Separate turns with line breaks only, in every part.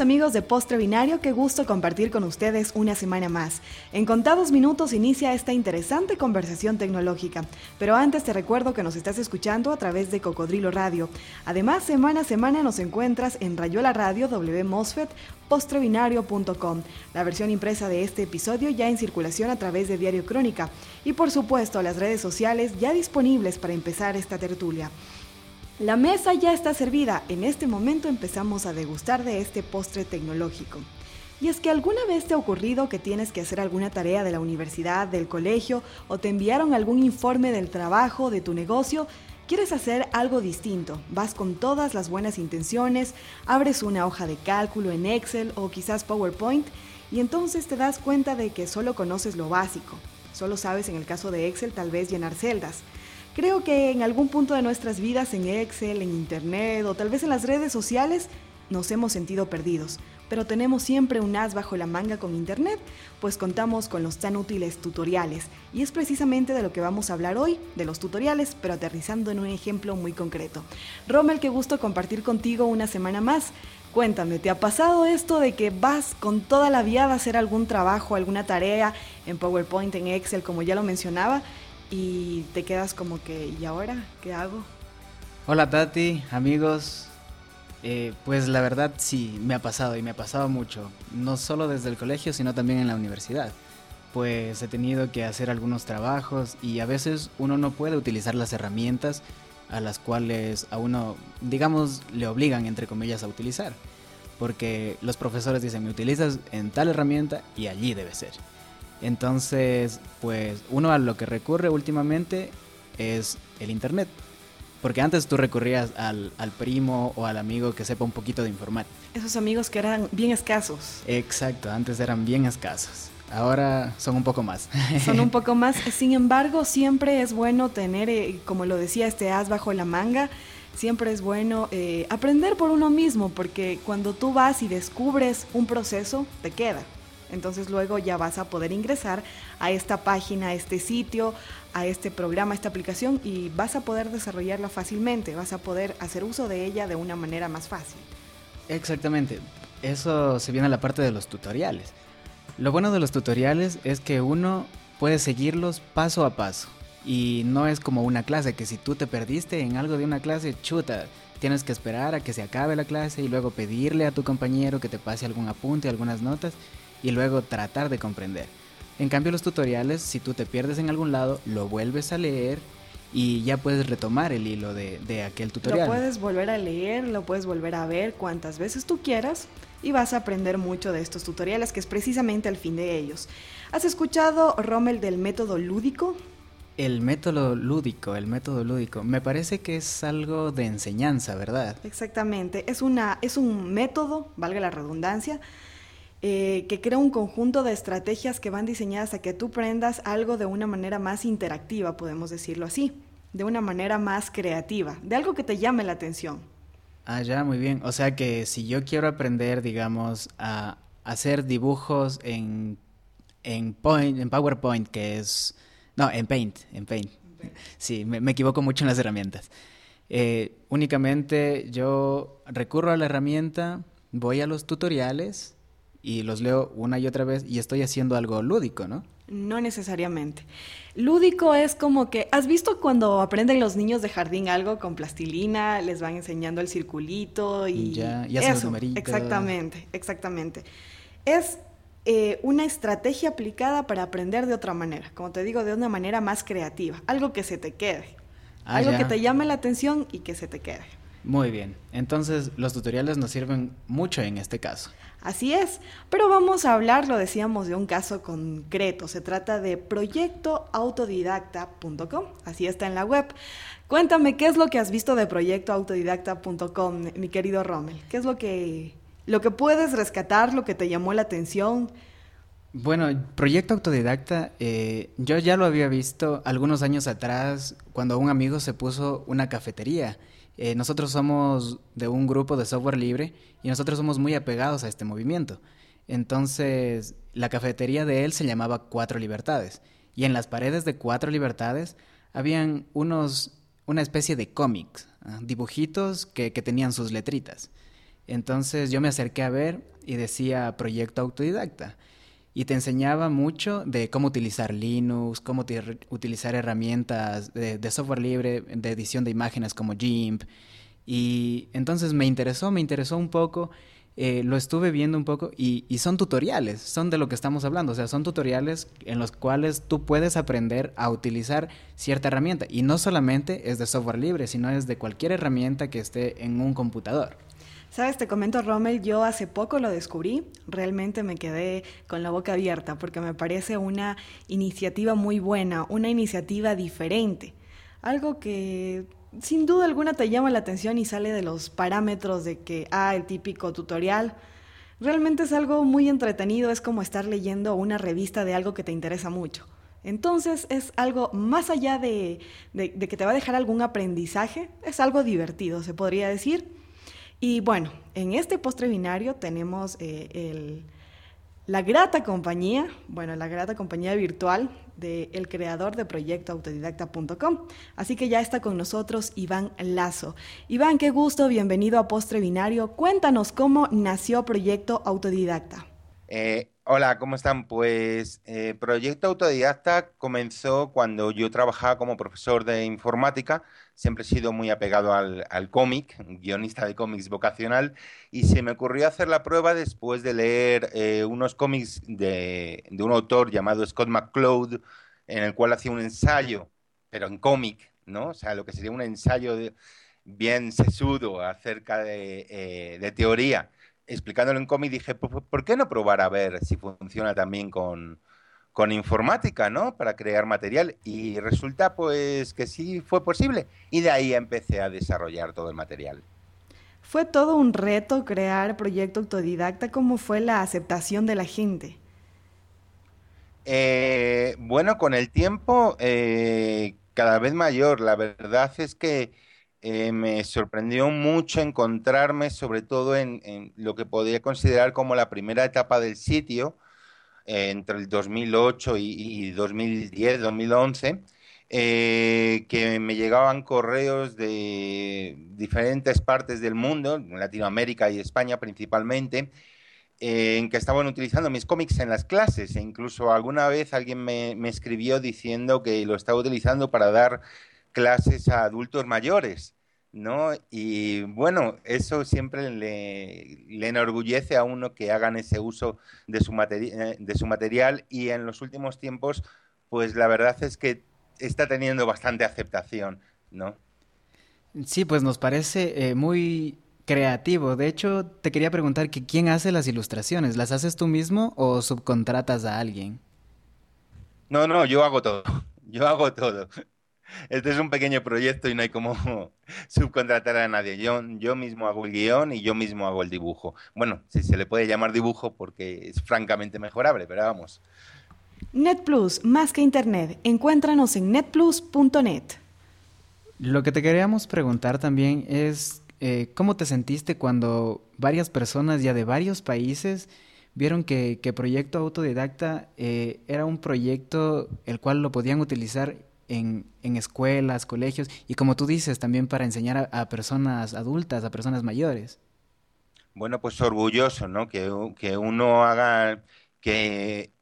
Amigos de Postre Binario, qué gusto compartir con ustedes una semana más. En contados minutos inicia esta interesante conversación tecnológica, pero antes te recuerdo que nos estás escuchando a través de Cocodrilo Radio. Además, semana a semana nos encuentras en Rayola Radio W Mosfet, postrebinario.com, la versión impresa de este episodio ya en circulación a través de Diario Crónica y por supuesto las redes sociales ya disponibles para empezar esta tertulia. La mesa ya está servida. En este momento empezamos a degustar de este postre tecnológico. Y es que alguna vez te ha ocurrido que tienes que hacer alguna tarea de la universidad, del colegio, o te enviaron algún informe del trabajo, de tu negocio, quieres hacer algo distinto, vas con todas las buenas intenciones, abres una hoja de cálculo en Excel o quizás PowerPoint, y entonces te das cuenta de que solo conoces lo básico. Solo sabes en el caso de Excel tal vez llenar celdas. Creo que en algún punto de nuestras vidas, en Excel, en Internet o tal vez en las redes sociales, nos hemos sentido perdidos, pero tenemos siempre un as bajo la manga con Internet, pues contamos con los tan útiles tutoriales. Y es precisamente de lo que vamos a hablar hoy, de los tutoriales, pero aterrizando en un ejemplo muy concreto. Rommel, qué gusto compartir contigo una semana más. Cuéntame, ¿te ha pasado esto de que vas con toda la viada a hacer algún trabajo, alguna tarea en PowerPoint, en Excel, como ya lo mencionaba, y te quedas como que, ¿y ahora qué hago?
Hola Tati, amigos. Eh, pues la verdad sí, me ha pasado y me ha pasado mucho, no solo desde el colegio, sino también en la universidad. Pues he tenido que hacer algunos trabajos y a veces uno no puede utilizar las herramientas a las cuales a uno, digamos, le obligan, entre comillas, a utilizar. Porque los profesores dicen, me utilizas en tal herramienta y allí debe ser. Entonces, pues uno a lo que recurre últimamente es el Internet. Porque antes tú recurrías al, primo o al amigo que sepa un poquito de informática.
Esos amigos que eran bien escasos.
Exacto, antes eran bien escasos. Ahora son un poco más.
Son un poco más. Sin embargo, siempre es bueno tener, eh, como lo decía, este as bajo la manga. Siempre es bueno eh, aprender por uno mismo, porque cuando tú vas y descubres un proceso, te queda. Entonces luego ya vas a poder ingresar a esta página, a este sitio, a este programa, a esta aplicación y vas a poder desarrollarla fácilmente, vas a poder hacer uso de ella de una manera más fácil.
Exactamente, eso se viene a la parte de los tutoriales. Lo bueno de los tutoriales es que uno puede seguirlos paso a paso y no es como una clase que si tú te perdiste en algo de una clase, chuta, tienes que esperar a que se acabe la clase y luego pedirle a tu compañero que te pase algún apunte, algunas notas y luego tratar de comprender. En cambio los tutoriales, si tú te pierdes en algún lado, lo vuelves a leer y ya puedes retomar el hilo de, aquel tutorial.
Lo puedes volver a leer, lo puedes volver a ver cuantas veces tú quieras y vas a aprender mucho de estos tutoriales, que es precisamente el fin de ellos. ¿Has escuchado, Rommel, del método lúdico?
El método lúdico, el método lúdico, me parece que es algo de enseñanza, ¿verdad?
Exactamente, es, una, es un método, valga la redundancia, eh, que crea un conjunto de estrategias que van diseñadas a que tú prendas algo de una manera más interactiva, podemos decirlo así, de una manera más creativa, de algo que te llame la atención.
Ah, ya, muy bien. O sea que si yo quiero aprender, digamos, a hacer dibujos en, en, Point, en PowerPoint, que es... No, en Paint, en Paint. Sí, me, equivoco mucho en las herramientas. Eh, únicamente yo recurro a la herramienta, voy a los tutoriales y los leo una y otra vez y estoy haciendo algo lúdico, ¿no?
No necesariamente. Lúdico es como que, ¿has visto cuando aprenden los niños de jardín algo con plastilina, les van enseñando el circulito y
ya, y hacen los numeritos.
Exactamente, exactamente. Es eh, una estrategia aplicada para aprender de otra manera, como te digo, de una manera más creativa, algo que se te quede, ah, algo que te llame la atención y que se te quede.
Muy bien, entonces los tutoriales nos sirven mucho en este caso.
Así es, pero vamos a hablar, lo decíamos, de un caso concreto. Se trata de proyectoautodidacta.com, así está en la web. Cuéntame, ¿qué es lo que has visto de proyectoautodidacta.com, mi querido Rommel? ¿Qué es lo que, lo que puedes rescatar, lo que te llamó la atención?
Bueno, Proyecto Autodidacta, eh, yo ya lo había visto algunos años atrás cuando un amigo se puso una cafetería eh, nosotros somos de un grupo de software libre y nosotros somos muy apegados a este movimiento. Entonces, la cafetería de él se llamaba Cuatro Libertades y en las paredes de Cuatro Libertades habían unos, una especie de cómics, ¿ah? dibujitos que, tenían sus letritas. Entonces yo me acerqué a ver y decía proyecto autodidacta. Y te enseñaba mucho de cómo utilizar Linux, cómo utilizar herramientas de, software libre, de edición de imágenes como GIMP. Y entonces me interesó, me interesó un poco eh, lo estuve viendo un poco y, son tutoriales, son de lo que estamos hablando, o sea, son tutoriales en los cuales tú puedes aprender a utilizar cierta herramienta y no solamente es de software libre, sino es de cualquier herramienta que esté en un computador.
Sabes, te comento, Rommel, yo hace poco lo descubrí, realmente me quedé con la boca abierta porque me parece una iniciativa muy buena, una iniciativa diferente, algo que sin duda alguna te llama la atención y sale de los parámetros de que, ah, el típico tutorial. Realmente es algo muy entretenido, es como estar leyendo una revista de algo que te interesa mucho. Entonces es algo más allá de, que te va a dejar algún aprendizaje, es algo divertido, se podría decir. Y bueno, en este postre binario tenemos eh, el, la grata compañía, bueno, la grata compañía virtual del creador de proyectoautodidacta.com. Así que ya está con nosotros Iván Lazo. Iván, qué gusto, bienvenido a Postre Binario. Cuéntanos cómo nació Proyecto Autodidacta.
Eh, hola, ¿cómo están? Pues eh, Proyecto Autodidacta comenzó cuando yo trabajaba como profesor de informática. Siempre he sido muy apegado al, cómic, guionista de cómics vocacional, y se me ocurrió hacer la prueba después de leer eh, unos cómics de, de, un autor llamado Scott McCloud, en el cual hacía un ensayo, pero en cómic, ¿no? O sea, lo que sería un ensayo bien sesudo acerca de, de teoría explicándolo en cómic, dije, ¿por, qué no probar a ver si funciona también con, con informática, ¿no? Para crear material. Y resulta pues que sí fue posible. Y de ahí empecé a desarrollar todo el material.
Fue todo un reto crear proyecto autodidacta. ¿Cómo fue la aceptación de la gente?
Eh, bueno, con el tiempo eh, cada vez mayor. La verdad es que eh, me sorprendió mucho encontrarme, sobre todo en, lo que podría considerar como la primera etapa del sitio, eh, entre el 2008 y, 2010, 2011, eh, que me llegaban correos de diferentes partes del mundo, Latinoamérica y España principalmente, en que estaban utilizando mis cómics en las clases. E incluso alguna vez alguien me escribió diciendo que lo estaba utilizando para dar clases a adultos mayores, ¿no? Y bueno, eso siempre le, enorgullece a uno que hagan ese uso de su, eh, de su material y en los últimos tiempos, pues la verdad es que está teniendo bastante aceptación, ¿no?
Sí, pues nos parece eh, muy creativo. De hecho, te quería preguntar que quién hace las ilustraciones. ¿Las haces tú mismo o subcontratas a alguien?
No, no, yo hago todo. Yo hago todo. Este es un pequeño proyecto y no hay como subcontratar a nadie. Yo, yo mismo hago el guion y yo mismo hago el dibujo. Bueno, si se le puede llamar dibujo porque es francamente mejorable, pero vamos.
NetPlus, más que Internet. Encuéntranos en netplus.net.
Lo que te queríamos preguntar también es eh, cómo te sentiste cuando varias personas ya de varios países vieron que, Proyecto Autodidacta eh, era un proyecto el cual lo podían utilizar en, escuelas, colegios y como tú dices, también para enseñar a, personas adultas, a personas mayores.
Bueno, pues orgulloso, ¿no? Que, que uno haga que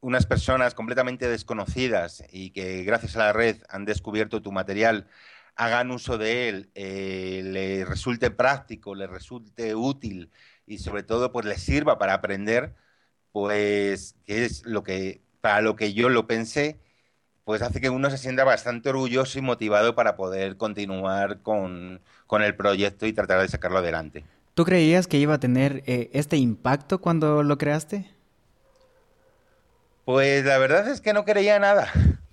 unas personas completamente desconocidas y que gracias a la red han descubierto tu material, hagan uso de él, eh, resulte práctico, le resulte útil y sobre todo pues les sirva para aprender, pues que es lo que para lo que yo lo pensé pues hace que uno se sienta bastante orgulloso y motivado para poder continuar con, el proyecto y tratar de sacarlo adelante.
¿Tú creías que iba a tener eh, este impacto cuando lo creaste?
Pues la verdad es que no creía nada.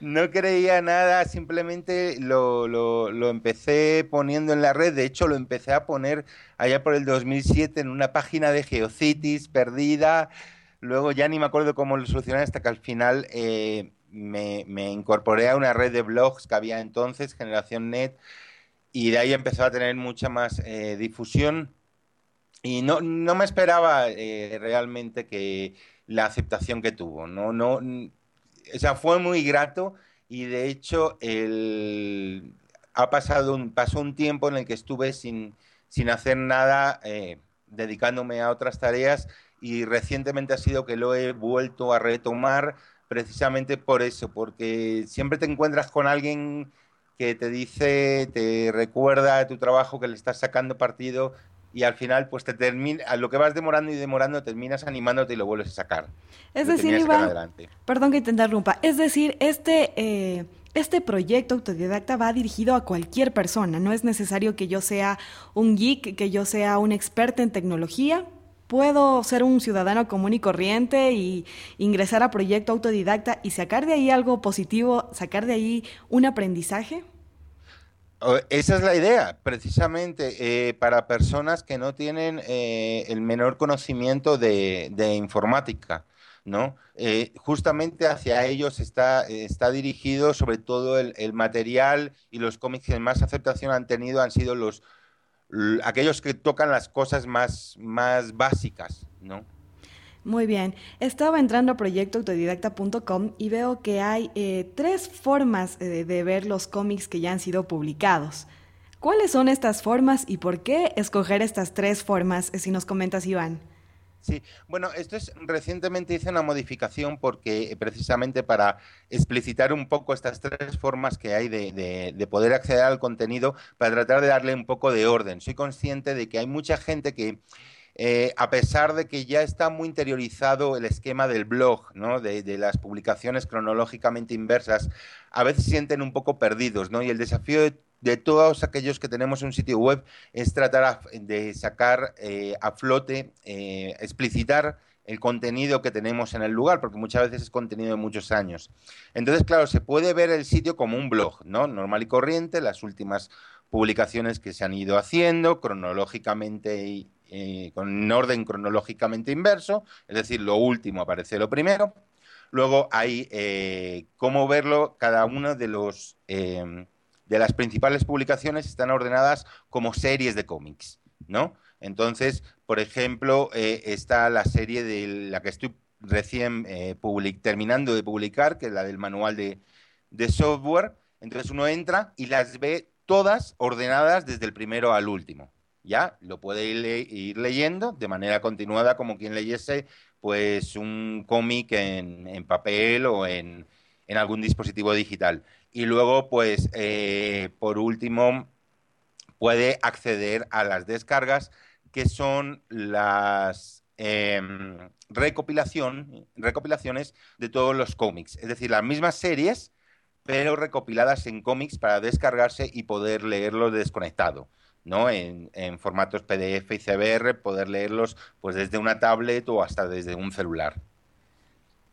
No, creía nada, simplemente lo, lo, lo, empecé poniendo en la red. De hecho, lo empecé a poner allá por el 2007 en una página de Geocities perdida Luego ya ni me acuerdo cómo lo solucioné hasta que al final eh, me, incorporé a una red de blogs que había entonces, Generación Net, y de ahí empezó a tener mucha más eh, difusión. Y no, no me esperaba eh, realmente que la aceptación que tuvo. No, no, o sea, fue muy grato y de hecho el, ha pasado un, pasó un tiempo en el que estuve sin, sin hacer nada, dedicándome a otras tareas y recientemente ha sido que lo he vuelto a retomar precisamente por eso, porque siempre te encuentras con alguien que te dice, te recuerda tu trabajo, que le estás sacando partido y al final pues te termina, a lo que vas demorando y demorando terminas animándote y lo vuelves a sacar.
Es decir, Iván, perdón que te interrumpa, es decir, este... Eh, este proyecto autodidacta va dirigido a cualquier persona, no es necesario que yo sea un geek, que yo sea un experto en tecnología, puedo ser un ciudadano común y corriente y ingresar a proyecto autodidacta y sacar de ahí algo positivo, sacar de ahí un aprendizaje?
Esa es la idea, precisamente eh, para personas que no tienen eh, el menor conocimiento de, informática. ¿no? Eh, justamente hacia ellos está, está dirigido sobre todo el, el, material y los cómics que más aceptación han tenido han sido los, aquellos que tocan las cosas más, más básicas, ¿no?
Muy bien. Estaba entrando a proyectoautodidacta.com y veo que hay eh, tres formas eh, de ver los cómics que ya han sido publicados. ¿Cuáles son estas formas y por qué escoger estas tres formas, eh, si nos comentas, Iván?
Sí, bueno, esto es recientemente hice una modificación porque eh, precisamente para explicitar un poco estas tres formas que hay de, poder acceder al contenido, para tratar de darle un poco de orden. Soy consciente de que hay mucha gente que eh, a pesar de que ya está muy interiorizado el esquema del blog, ¿no? de, de, las publicaciones cronológicamente inversas, a veces sienten un poco perdidos, ¿no? Y el desafío de de todos aquellos que tenemos un sitio web es tratar de sacar eh, a flote, eh, explicitar el contenido que tenemos en el lugar, porque muchas veces es contenido de muchos años. Entonces, claro, se puede ver el sitio como un blog, ¿no? Normal y corriente, las últimas publicaciones que se han ido haciendo cronológicamente y eh, con orden cronológicamente inverso, es decir, lo último aparece lo primero. Luego hay cómo verlo cada uno de los de las principales publicaciones están ordenadas como series de cómics, ¿no? Entonces, por ejemplo, eh, está la serie de la que estoy recién eh, terminando de publicar, que es la del manual de, software. Entonces uno entra y las ve todas ordenadas desde el primero al último. Ya lo puede ir, leyendo de manera continuada como quien leyese pues un cómic en, papel o en algún dispositivo digital. Y luego, pues, eh, por último, puede acceder a las descargas, que son las em, recopilación, recopilaciones de todos los cómics. Es decir, las mismas series, pero recopiladas en cómics para descargarse y poder leerlos desconectado. ¿no? En, formatos PDF y CBR, poder leerlos pues desde una tablet o hasta desde un celular.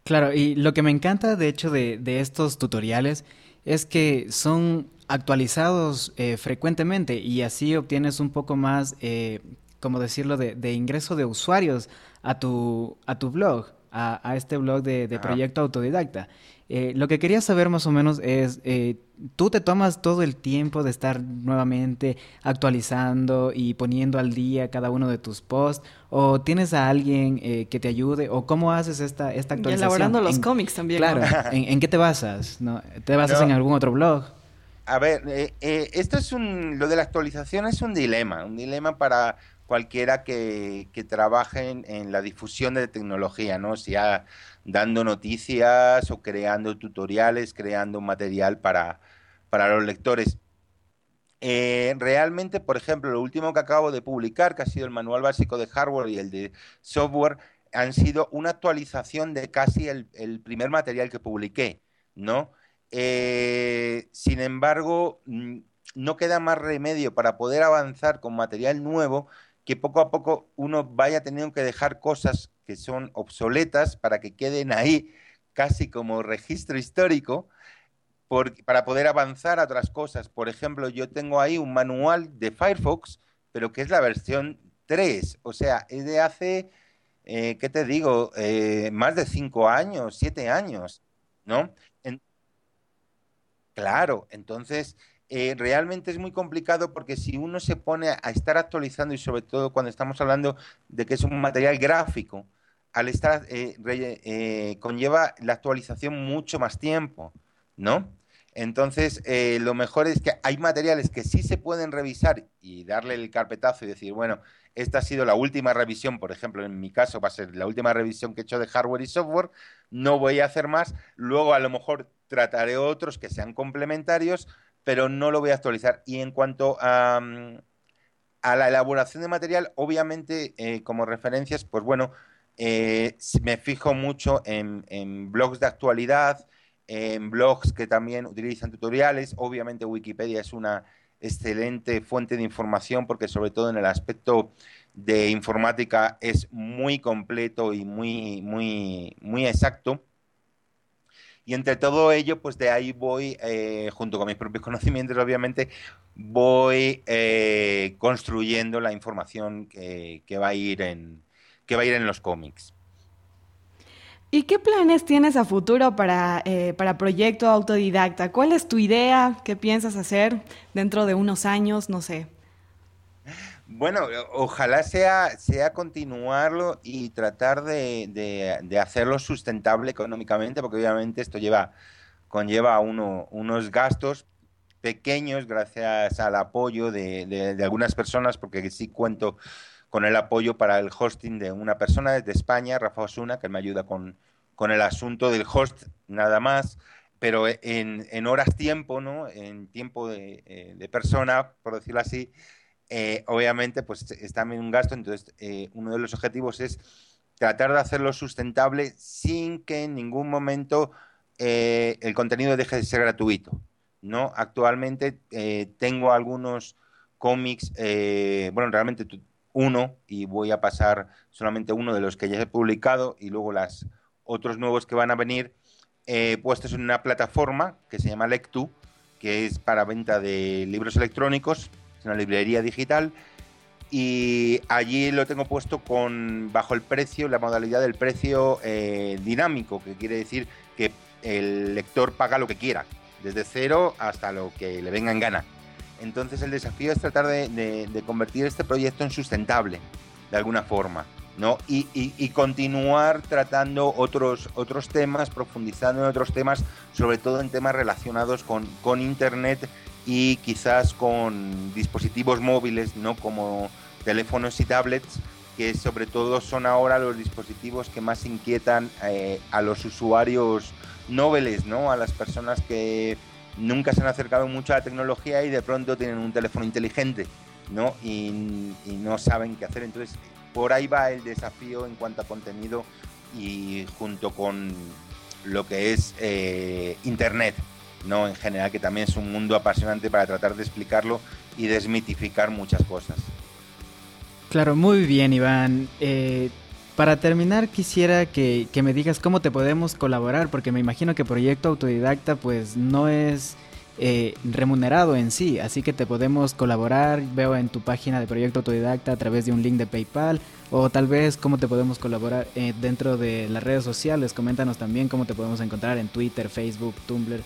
Claro, y lo que me encanta de hecho de, de estos tutoriales es que son actualizados eh, frecuentemente y así obtienes un poco más, eh, como decirlo, de, ingreso de usuarios a tu, a tu blog, a, este blog de, Proyecto Autodidacta. Eh, lo que quería saber más o menos es, ¿tú te tomas todo el tiempo de estar nuevamente actualizando y poniendo al día cada uno de tus posts? ¿O tienes a alguien que te ayude? ¿O cómo haces esta, esta actualización?
Y elaborando los cómics también.
Claro, ¿en, qué te basas? ¿No? ¿Te basas en algún otro blog?
A ver, esto es un, lo de la actualización es un dilema, un dilema para cualquiera que, trabaje en, la difusión de tecnología, ¿no? Sea dando noticias o creando tutoriales, creando material para, los lectores. Eh, realmente, por ejemplo, lo último que acabo de publicar, que ha sido el manual básico de hardware y el de software, han sido una actualización de casi el, el primer material que publiqué, ¿no? Eh, sin embargo, mm, no queda más remedio para poder avanzar con material nuevo que poco a poco uno vaya teniendo que dejar cosas que son obsoletas para que queden ahí casi como registro histórico para poder avanzar a otras cosas. Por ejemplo, yo tengo ahí un manual de Firefox, pero que es la versión 3, o sea, es de hace, eh, ¿qué te digo? Eh, más de 5 años, 7 años, ¿no? claro, entonces eh, realmente es muy complicado porque si uno se pone a estar actualizando y sobre todo cuando estamos hablando de que es un material gráfico, al estar eh, eh, conlleva la actualización mucho más tiempo, ¿no? Entonces, eh, lo mejor es que hay materiales que sí se pueden revisar y darle el carpetazo y decir, bueno, esta ha sido la última revisión, por ejemplo, en mi caso va a ser la última revisión que he hecho de hardware y software, no voy a hacer más, luego a lo mejor trataré otros que sean complementarios, pero no lo voy a actualizar. Y en cuanto a, mm, la elaboración de material, obviamente, eh, como referencias, pues bueno, eh, me fijo mucho en, en blogs de actualidad, en blogs que también utilizan tutoriales. Obviamente Wikipedia es una excelente fuente de información porque sobre todo en el aspecto de informática es muy completo y muy, muy, muy exacto. Y entre todo ello, pues de ahí voy, eh, junto con mis propios conocimientos, obviamente, voy eh, construyendo la información que, va a ir en, que va a ir en los cómics.
¿Y qué planes tienes a futuro para, eh, para Proyecto Autodidacta? ¿Cuál es tu idea? ¿Qué piensas hacer dentro de unos años? No sé.
Bueno, ojalá sea, sea continuarlo y tratar de, hacerlo sustentable económicamente, porque obviamente esto lleva, conlleva uno, unos gastos pequeños gracias al apoyo de, de, algunas personas, porque sí cuento con el apoyo para el hosting de una persona desde España, Rafa Osuna, que me ayuda con, con el asunto del host nada más, pero en, horas tiempo, ¿no? En tiempo de, eh, persona, por decirlo así, eh, obviamente pues es también un gasto, entonces eh, uno de los objetivos es tratar de hacerlo sustentable sin que en ningún momento el contenido deje de ser gratuito. ¿no? Actualmente tengo algunos cómics, bueno, realmente uno y voy a pasar solamente uno de los que ya he publicado y luego las otros nuevos que van a venir eh, puestos en una plataforma que se llama Lectu, que es para venta de libros electrónicos, es una librería digital y allí lo tengo puesto con bajo el precio, la modalidad del precio eh, dinámico, que quiere decir que el lector paga lo que quiera, desde cero hasta lo que le venga en gana. Entonces el desafío es tratar de, convertir este proyecto en sustentable, de alguna forma. ¿no? Y, continuar tratando otros, otros temas, profundizando en otros temas, sobre todo en temas relacionados con, con Internet y quizás con dispositivos móviles, ¿no? como teléfonos y tablets, que sobre todo son ahora los dispositivos que más inquietan eh, a los usuarios nobles, ¿no? a las personas que nunca se han acercado mucho a la tecnología y de pronto tienen un teléfono inteligente, ¿no? Y, no saben qué hacer. Entonces, por ahí va el desafío en cuanto a contenido y junto con lo que es eh, Internet, ¿no? En general, que también es un mundo apasionante para tratar de explicarlo y desmitificar muchas cosas.
Claro, muy bien, Iván. Eh, para terminar, quisiera que, me digas cómo te podemos colaborar, porque me imagino que Proyecto Autodidacta pues no es eh, remunerado en sí, así que te podemos colaborar, veo en tu página de Proyecto Autodidacta a través de un link de PayPal, o tal vez cómo te podemos colaborar eh, dentro de las redes sociales, coméntanos también cómo te podemos encontrar en Twitter, Facebook, Tumblr.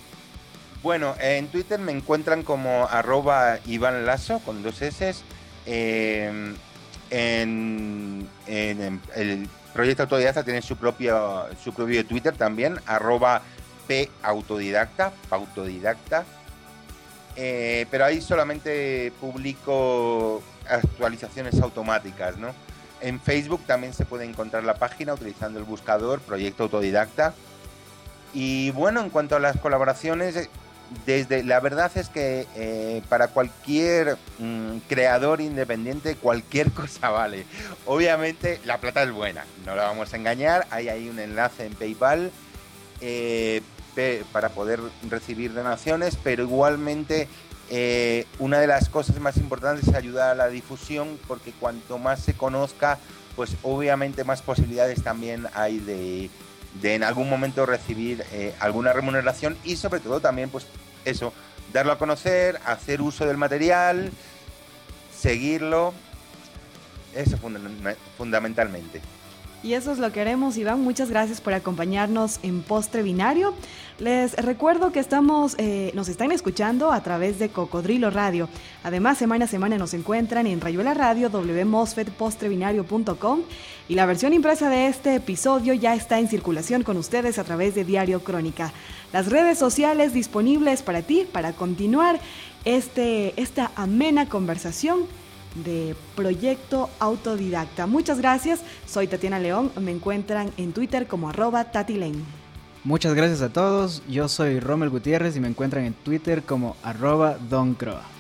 Bueno, en Twitter me encuentran como arroba Iván Lazo con dos S. Eh, en, el proyecto autodidacta tiene su propio, su propio Twitter también, arroba pautodidacta, autodidacta. Eh, pero ahí solamente publico actualizaciones automáticas, ¿no? En Facebook también se puede encontrar la página utilizando el buscador Proyecto Autodidacta. Y bueno, en cuanto a las colaboraciones, desde la verdad es que eh, para cualquier mm, creador independiente cualquier cosa vale. Obviamente la plata es buena, no la vamos a engañar. Hay ahí un enlace en PayPal eh, para poder recibir donaciones, pero igualmente eh, una de las cosas más importantes es ayudar a la difusión, porque cuanto más se conozca, pues obviamente más posibilidades también hay de de en algún momento recibir eh, alguna remuneración y sobre todo también pues eso, darlo a conocer, hacer uso del material, seguirlo, eso fundamentalmente.
Y eso es lo que haremos, Iván. Muchas gracias por acompañarnos en Postre Binario. Les recuerdo que estamos, eh, nos están escuchando a través de Cocodrilo Radio. Además, semana a semana nos encuentran en Rayuela Radio, wmosfetpostrebinario.com y la versión impresa de este episodio ya está en circulación con ustedes a través de Diario Crónica. Las redes sociales disponibles para ti, para continuar este, esta amena conversación de Proyecto Autodidacta. Muchas gracias, soy Tatiana León, me encuentran en Twitter como arroba tatilane.
Muchas gracias a todos, yo soy Rommel Gutiérrez y me encuentran en Twitter como arroba Don Croa.